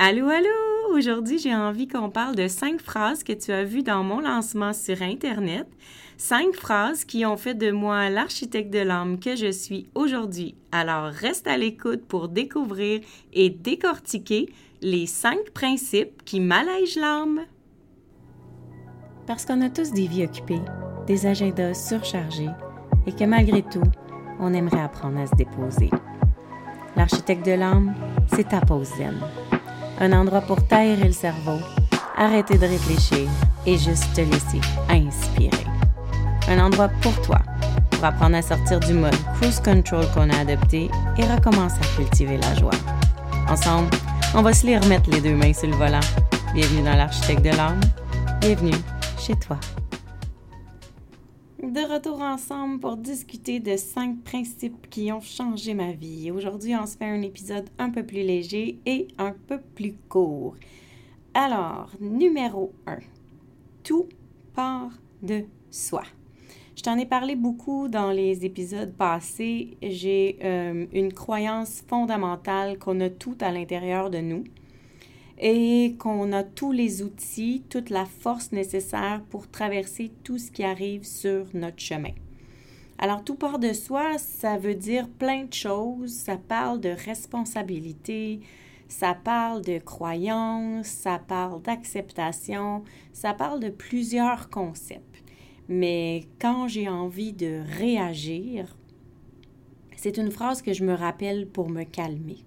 Allô, allô! Aujourd'hui, j'ai envie qu'on parle de cinq phrases que tu as vues dans mon lancement sur Internet. Cinq phrases qui ont fait de moi l'architecte de l'âme que je suis aujourd'hui. Alors, reste à l'écoute pour découvrir et décortiquer les cinq principes qui m'allègent l'âme. Parce qu'on a tous des vies occupées, des agendas surchargés et que malgré tout, on aimerait apprendre à se déposer. L'architecte de l'âme, c'est ta pause zen un endroit pour taire le cerveau, arrêter de réfléchir et juste te laisser inspirer. Un endroit pour toi, pour apprendre à sortir du mode cruise control qu'on a adopté et recommencer à cultiver la joie. Ensemble, on va se les remettre les deux mains sur le volant. Bienvenue dans l'architecte de l'âme. Bienvenue chez toi. De retour ensemble pour discuter de cinq principes qui ont changé ma vie. Aujourd'hui, on se fait un épisode un peu plus léger et un peu plus court. Alors, numéro 1. Tout part de soi. Je t'en ai parlé beaucoup dans les épisodes passés. J'ai euh, une croyance fondamentale qu'on a tout à l'intérieur de nous et qu'on a tous les outils, toute la force nécessaire pour traverser tout ce qui arrive sur notre chemin. Alors, tout part de soi, ça veut dire plein de choses. Ça parle de responsabilité, ça parle de croyance, ça parle d'acceptation, ça parle de plusieurs concepts. Mais quand j'ai envie de réagir, c'est une phrase que je me rappelle pour me calmer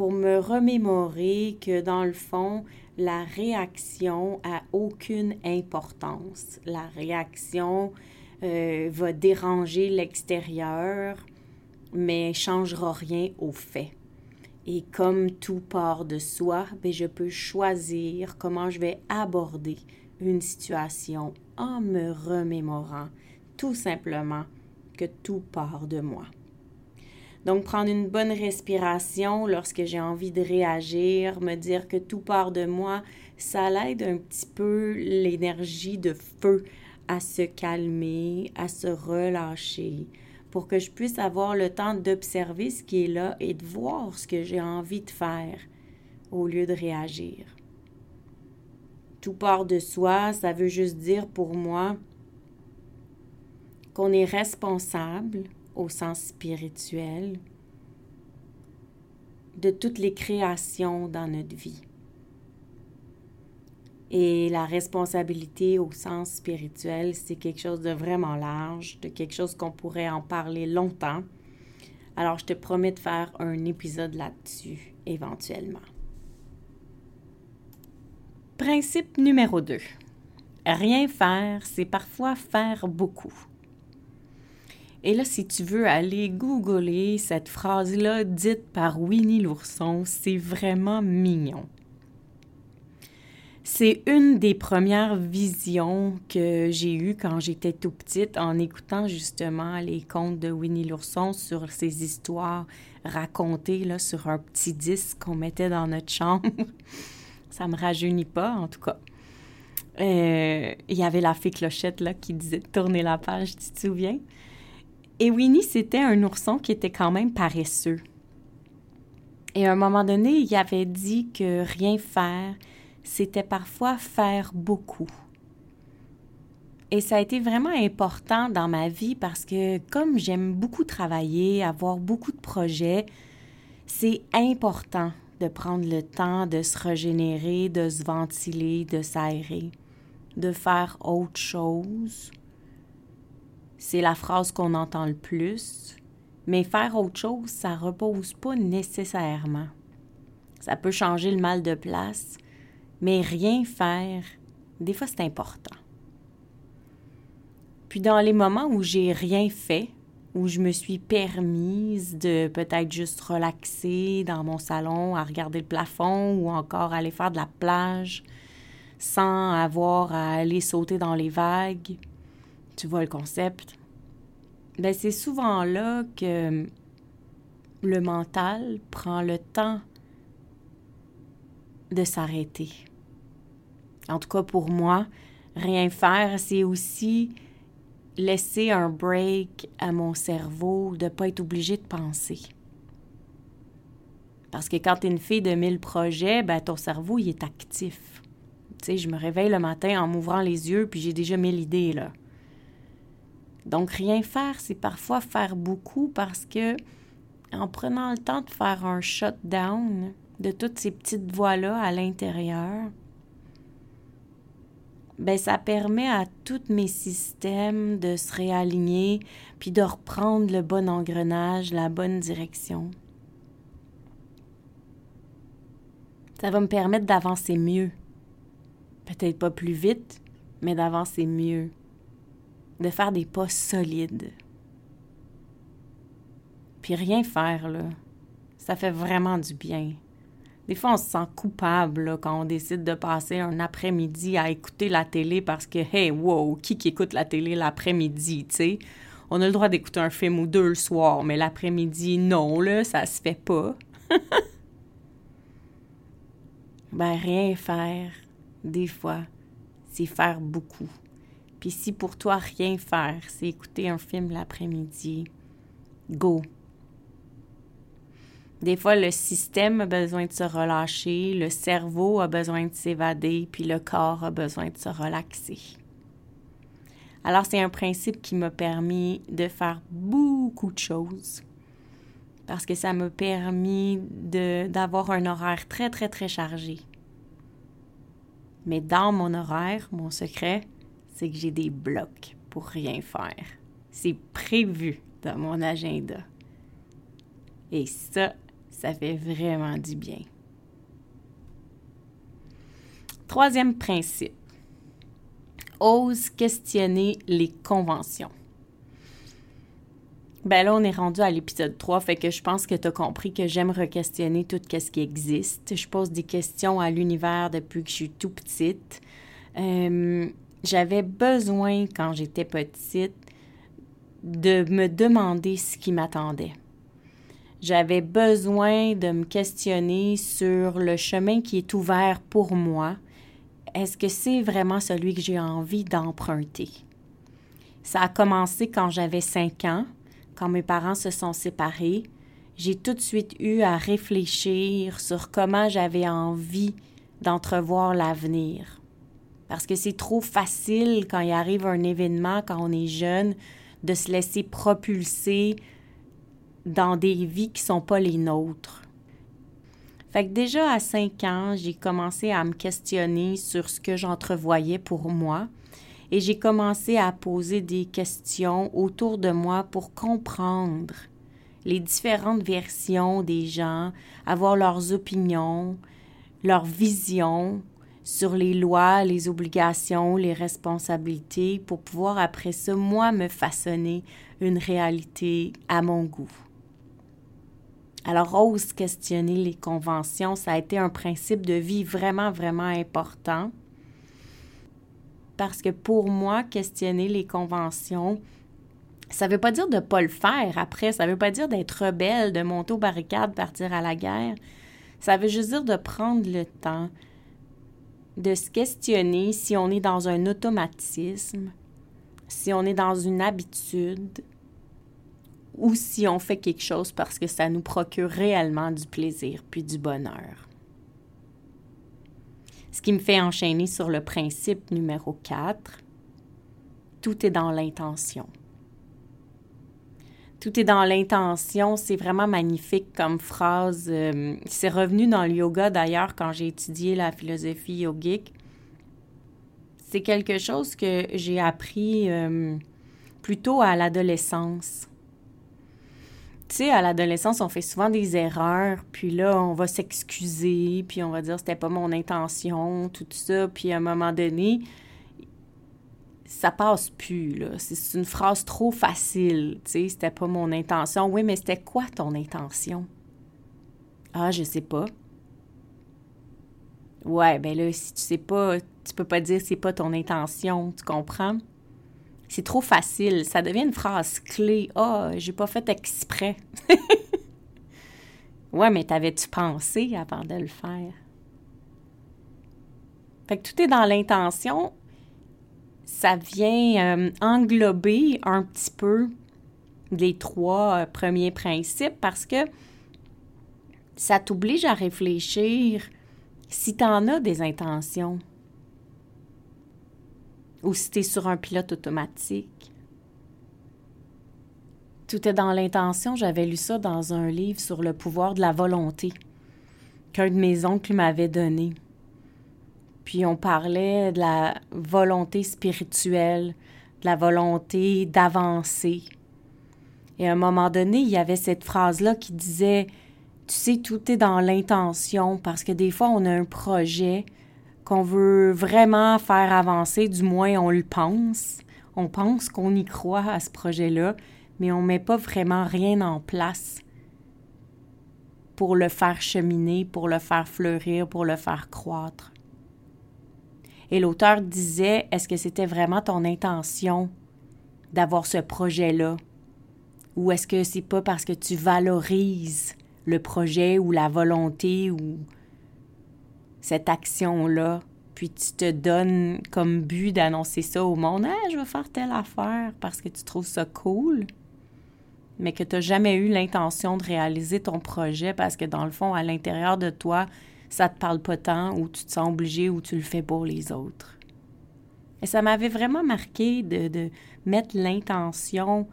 pour me remémorer que dans le fond, la réaction a aucune importance. La réaction euh, va déranger l'extérieur, mais changera rien au fait. Et comme tout part de soi, ben, je peux choisir comment je vais aborder une situation en me remémorant tout simplement que tout part de moi. Donc, prendre une bonne respiration lorsque j'ai envie de réagir, me dire que tout part de moi, ça l'aide un petit peu l'énergie de feu à se calmer, à se relâcher, pour que je puisse avoir le temps d'observer ce qui est là et de voir ce que j'ai envie de faire au lieu de réagir. Tout part de soi, ça veut juste dire pour moi qu'on est responsable au sens spirituel de toutes les créations dans notre vie. Et la responsabilité au sens spirituel, c'est quelque chose de vraiment large, de quelque chose qu'on pourrait en parler longtemps. Alors, je te promets de faire un épisode là-dessus éventuellement. Principe numéro 2. Rien faire, c'est parfois faire beaucoup. Et là, si tu veux aller googler cette phrase-là dite par Winnie l'ourson, c'est vraiment mignon. C'est une des premières visions que j'ai eues quand j'étais tout petite en écoutant justement les contes de Winnie l'ourson sur ces histoires racontées là, sur un petit disque qu'on mettait dans notre chambre. Ça me rajeunit pas, en tout cas. Euh, il y avait la fée Clochette là, qui disait tourner la page, tu te souviens? Et Winnie, c'était un ourson qui était quand même paresseux. Et à un moment donné, il avait dit que rien faire, c'était parfois faire beaucoup. Et ça a été vraiment important dans ma vie parce que comme j'aime beaucoup travailler, avoir beaucoup de projets, c'est important de prendre le temps de se régénérer, de se ventiler, de s'aérer, de faire autre chose c'est la phrase qu'on entend le plus, mais faire autre chose, ça repose pas nécessairement. Ça peut changer le mal de place, mais rien faire, des fois c'est important. Puis dans les moments où j'ai rien fait, où je me suis permise de peut-être juste relaxer dans mon salon à regarder le plafond ou encore aller faire de la plage sans avoir à aller sauter dans les vagues, tu vois le concept, ben c'est souvent là que le mental prend le temps de s'arrêter. En tout cas, pour moi, rien faire, c'est aussi laisser un break à mon cerveau de ne pas être obligé de penser. Parce que quand tu es une fille de mille projets, ben, ton cerveau, il est actif. Tu sais, je me réveille le matin en m'ouvrant les yeux, puis j'ai déjà mille idées, là. Donc, rien faire, c'est parfois faire beaucoup parce que, en prenant le temps de faire un shutdown de toutes ces petites voix-là à l'intérieur, ben ça permet à tous mes systèmes de se réaligner puis de reprendre le bon engrenage, la bonne direction. Ça va me permettre d'avancer mieux. Peut-être pas plus vite, mais d'avancer mieux. De faire des pas solides. Puis rien faire, là. Ça fait vraiment du bien. Des fois, on se sent coupable quand on décide de passer un après-midi à écouter la télé parce que, hey, wow, qui qui écoute la télé l'après-midi, tu sais? On a le droit d'écouter un film ou deux le soir, mais l'après-midi, non, là, ça se fait pas. ben, rien faire, des fois, c'est faire beaucoup. Puis si pour toi, rien faire, c'est écouter un film l'après-midi, go, des fois, le système a besoin de se relâcher, le cerveau a besoin de s'évader, puis le corps a besoin de se relaxer. Alors, c'est un principe qui m'a permis de faire beaucoup de choses parce que ça m'a permis d'avoir un horaire très, très, très chargé. Mais dans mon horaire, mon secret, c'est que j'ai des blocs pour rien faire. C'est prévu dans mon agenda. Et ça, ça fait vraiment du bien. Troisième principe. Ose questionner les conventions. Ben là, on est rendu à l'épisode 3, fait que je pense que tu as compris que j'aime re-questionner tout ce qui existe. Je pose des questions à l'univers depuis que je suis tout petite. Euh, j'avais besoin, quand j'étais petite, de me demander ce qui m'attendait. J'avais besoin de me questionner sur le chemin qui est ouvert pour moi. Est-ce que c'est vraiment celui que j'ai envie d'emprunter? Ça a commencé quand j'avais cinq ans, quand mes parents se sont séparés. J'ai tout de suite eu à réfléchir sur comment j'avais envie d'entrevoir l'avenir. Parce que c'est trop facile quand il arrive un événement, quand on est jeune, de se laisser propulser dans des vies qui sont pas les nôtres. Fait que déjà à 5 ans, j'ai commencé à me questionner sur ce que j'entrevoyais pour moi et j'ai commencé à poser des questions autour de moi pour comprendre les différentes versions des gens, avoir leurs opinions, leurs visions sur les lois, les obligations, les responsabilités pour pouvoir après ça, moi, me façonner une réalité à mon goût. Alors, ose questionner les conventions, ça a été un principe de vie vraiment, vraiment important. Parce que pour moi, questionner les conventions, ça ne veut pas dire de ne pas le faire après, ça ne veut pas dire d'être rebelle, de monter aux barricades, partir à la guerre. Ça veut juste dire de prendre le temps de se questionner si on est dans un automatisme, si on est dans une habitude, ou si on fait quelque chose parce que ça nous procure réellement du plaisir puis du bonheur. Ce qui me fait enchaîner sur le principe numéro 4, tout est dans l'intention. Tout est dans l'intention, c'est vraiment magnifique comme phrase. Euh, c'est revenu dans le yoga d'ailleurs quand j'ai étudié la philosophie yogique. C'est quelque chose que j'ai appris euh, plutôt à l'adolescence tu sais, à l'adolescence, on fait souvent des erreurs, puis là, on va s'excuser, puis on va dire c'était pas mon intention, tout ça, puis à un moment donné, ça passe plus, là. C'est une phrase trop facile, tu sais, c'était pas mon intention. Oui, mais c'était quoi ton intention? Ah, je sais pas. Ouais, ben là, si tu sais pas, tu peux pas dire c'est pas ton intention, tu comprends? C'est trop facile. Ça devient une phrase clé. Ah, oh, j'ai pas fait exprès. ouais, mais t'avais-tu pensé avant de le faire? Fait que tout est dans l'intention. Ça vient euh, englober un petit peu les trois euh, premiers principes parce que ça t'oblige à réfléchir si tu en as des intentions ou si tu es sur un pilote automatique. Tout est dans l'intention. J'avais lu ça dans un livre sur le pouvoir de la volonté qu'un de mes oncles m'avait donné. Puis on parlait de la volonté spirituelle, de la volonté d'avancer. Et à un moment donné, il y avait cette phrase-là qui disait Tu sais, tout est dans l'intention, parce que des fois, on a un projet qu'on veut vraiment faire avancer, du moins on le pense. On pense qu'on y croit à ce projet-là, mais on ne met pas vraiment rien en place pour le faire cheminer, pour le faire fleurir, pour le faire croître. Et l'auteur disait, est-ce que c'était vraiment ton intention d'avoir ce projet-là? Ou est-ce que c'est pas parce que tu valorises le projet ou la volonté ou cette action-là, puis tu te donnes comme but d'annoncer ça au monde, ah, je vais faire telle affaire parce que tu trouves ça cool? mais que tu n'as jamais eu l'intention de réaliser ton projet parce que dans le fond, à l'intérieur de toi, ça te parle pas tant ou tu te sens obligé ou tu le fais pour les autres. Et ça m'avait vraiment marqué de, de mettre l'intention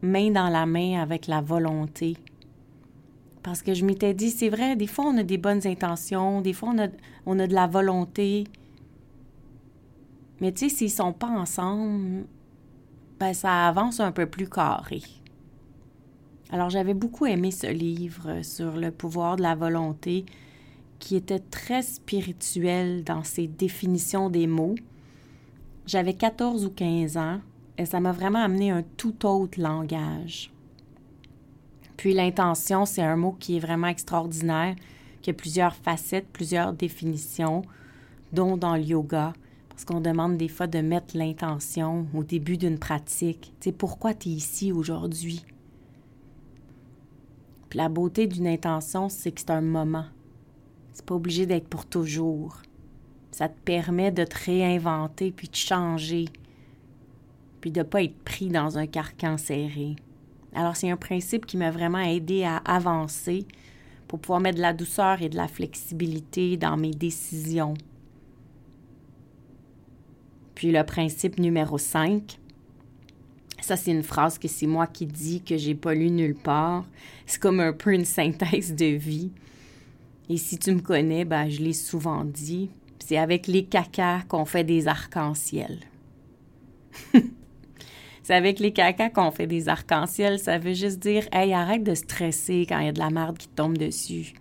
main dans la main avec la volonté. Parce que je m'étais dit, c'est vrai, des fois on a des bonnes intentions, des fois on a, on a de la volonté. Mais tu sais, s'ils sont pas ensemble, ben ça avance un peu plus carré. Alors j'avais beaucoup aimé ce livre sur le pouvoir de la volonté qui était très spirituel dans ses définitions des mots. J'avais 14 ou 15 ans et ça m'a vraiment amené un tout autre langage. Puis l'intention, c'est un mot qui est vraiment extraordinaire, qui a plusieurs facettes, plusieurs définitions, dont dans le yoga, parce qu'on demande des fois de mettre l'intention au début d'une pratique. Tu sais, pourquoi tu es ici aujourd'hui? la beauté d'une intention, c'est que c'est un moment. C'est pas obligé d'être pour toujours. Ça te permet de te réinventer puis de changer, puis de pas être pris dans un carcan serré. Alors c'est un principe qui m'a vraiment aidé à avancer pour pouvoir mettre de la douceur et de la flexibilité dans mes décisions. Puis le principe numéro 5, ça, c'est une phrase que c'est moi qui dis, que j'ai pas lu nulle part. C'est comme un peu une synthèse de vie. Et si tu me connais, ben, je l'ai souvent dit. C'est avec les cacas qu'on fait des arcs-en-ciel. c'est avec les cacas qu'on fait des arcs-en-ciel. Ça veut juste dire, hey, arrête de stresser quand il y a de la merde qui tombe dessus.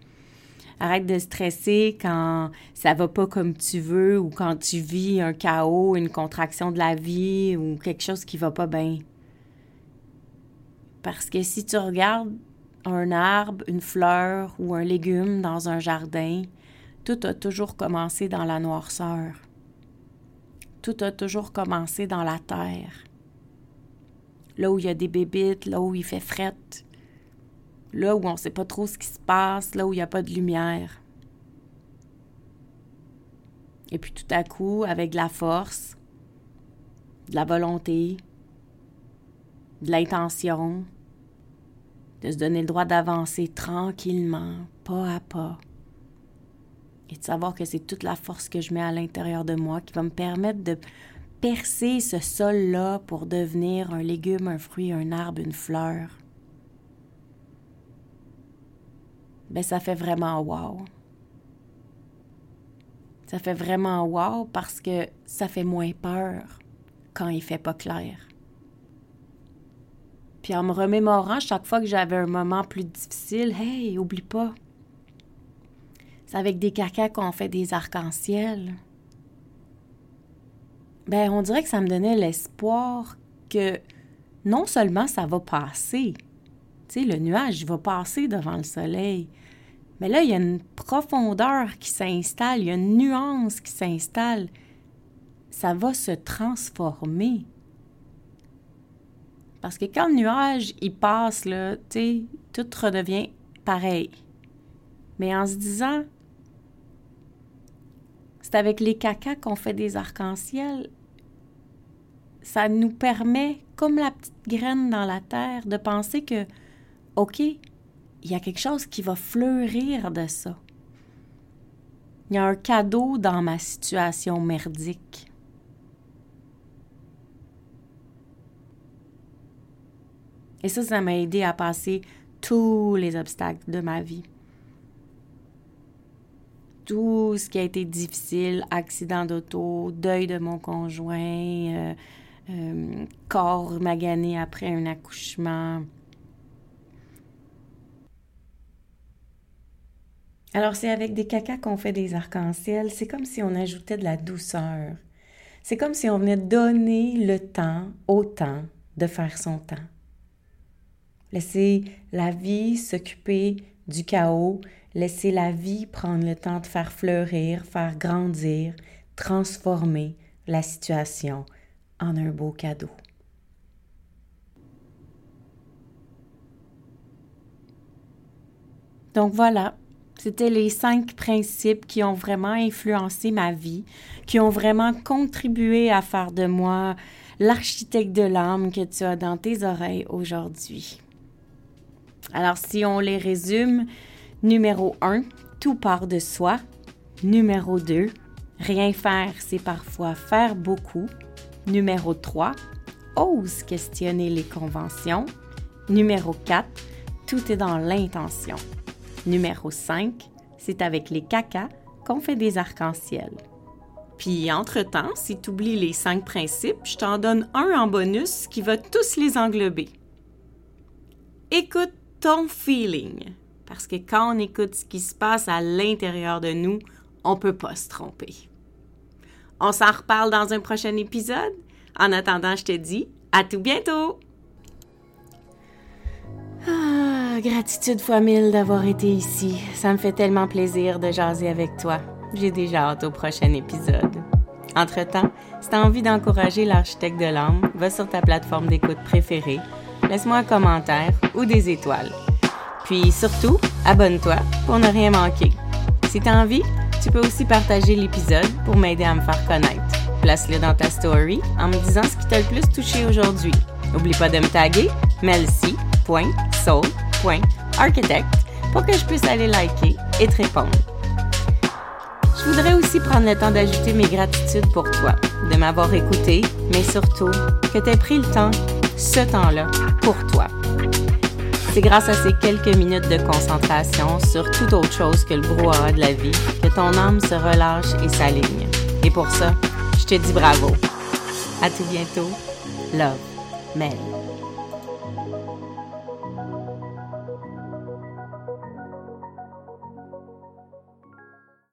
Arrête de stresser quand ça va pas comme tu veux ou quand tu vis un chaos, une contraction de la vie ou quelque chose qui va pas bien. Parce que si tu regardes un arbre, une fleur ou un légume dans un jardin, tout a toujours commencé dans la noirceur. Tout a toujours commencé dans la terre. Là où il y a des bébites, là où il fait frette, là où on ne sait pas trop ce qui se passe, là où il n'y a pas de lumière. Et puis tout à coup, avec de la force, de la volonté, de l'intention, de se donner le droit d'avancer tranquillement, pas à pas, et de savoir que c'est toute la force que je mets à l'intérieur de moi qui va me permettre de percer ce sol-là pour devenir un légume, un fruit, un arbre, une fleur. Ben ça fait vraiment wow. Ça fait vraiment wow parce que ça fait moins peur quand il fait pas clair. Puis en me remémorant chaque fois que j'avais un moment plus difficile, hey, oublie pas. C'est avec des cacas qu'on fait des arcs-en-ciel. Ben, on dirait que ça me donnait l'espoir que non seulement ça va passer, tu sais, le nuage va passer devant le soleil, mais là, il y a une profondeur qui s'installe, il y a une nuance qui s'installe. Ça va se transformer. Parce que quand le nuage, il passe, là, tu sais, tout redevient pareil. Mais en se disant, c'est avec les cacas qu'on fait des arcs-en-ciel, ça nous permet, comme la petite graine dans la terre, de penser que, OK, il y a quelque chose qui va fleurir de ça. Il y a un cadeau dans ma situation merdique. Et ça, ça m'a aidé à passer tous les obstacles de ma vie. Tout ce qui a été difficile, accident d'auto, deuil de mon conjoint, euh, euh, corps magané après un accouchement. Alors c'est avec des cacas qu'on fait des arcs-en-ciel, c'est comme si on ajoutait de la douceur. C'est comme si on venait donner le temps au temps de faire son temps. Laisser la vie s'occuper du chaos, laisser la vie prendre le temps de faire fleurir, faire grandir, transformer la situation en un beau cadeau. Donc voilà, c'était les cinq principes qui ont vraiment influencé ma vie, qui ont vraiment contribué à faire de moi l'architecte de l'âme que tu as dans tes oreilles aujourd'hui. Alors si on les résume, numéro 1, tout part de soi. Numéro 2, rien faire, c'est parfois faire beaucoup. Numéro 3, ose questionner les conventions. Numéro 4, tout est dans l'intention. Numéro 5, c'est avec les cacas qu'on fait des arcs-en-ciel. Puis, entre-temps, si tu oublies les cinq principes, je t'en donne un en bonus qui va tous les englober. Écoute ton feeling, parce que quand on écoute ce qui se passe à l'intérieur de nous, on peut pas se tromper. On s'en reparle dans un prochain épisode. En attendant, je te dis à tout bientôt! Ah, gratitude fois mille d'avoir été ici. Ça me fait tellement plaisir de jaser avec toi. J'ai déjà hâte au prochain épisode. Entre-temps, si tu as envie d'encourager l'architecte de l'âme, va sur ta plateforme d'écoute préférée, laisse-moi un commentaire ou des étoiles. Puis surtout, abonne-toi pour ne rien manquer. Si tu as envie, tu peux aussi partager l'épisode pour m'aider à me faire connaître. Place-le dans ta story en me disant ce qui t'a le plus touché aujourd'hui. N'oublie pas de me taguer melcy.soul.architect pour que je puisse aller liker et te répondre. Je voudrais aussi prendre le temps d'ajouter mes gratitudes pour toi, de m'avoir écouté, mais surtout que tu aies pris le temps, ce temps-là, pour toi. C'est grâce à ces quelques minutes de concentration sur toute autre chose que le brouhaha de la vie que ton âme se relâche et s'aligne. Et pour ça, je te dis bravo. À tout bientôt. Love, Mel.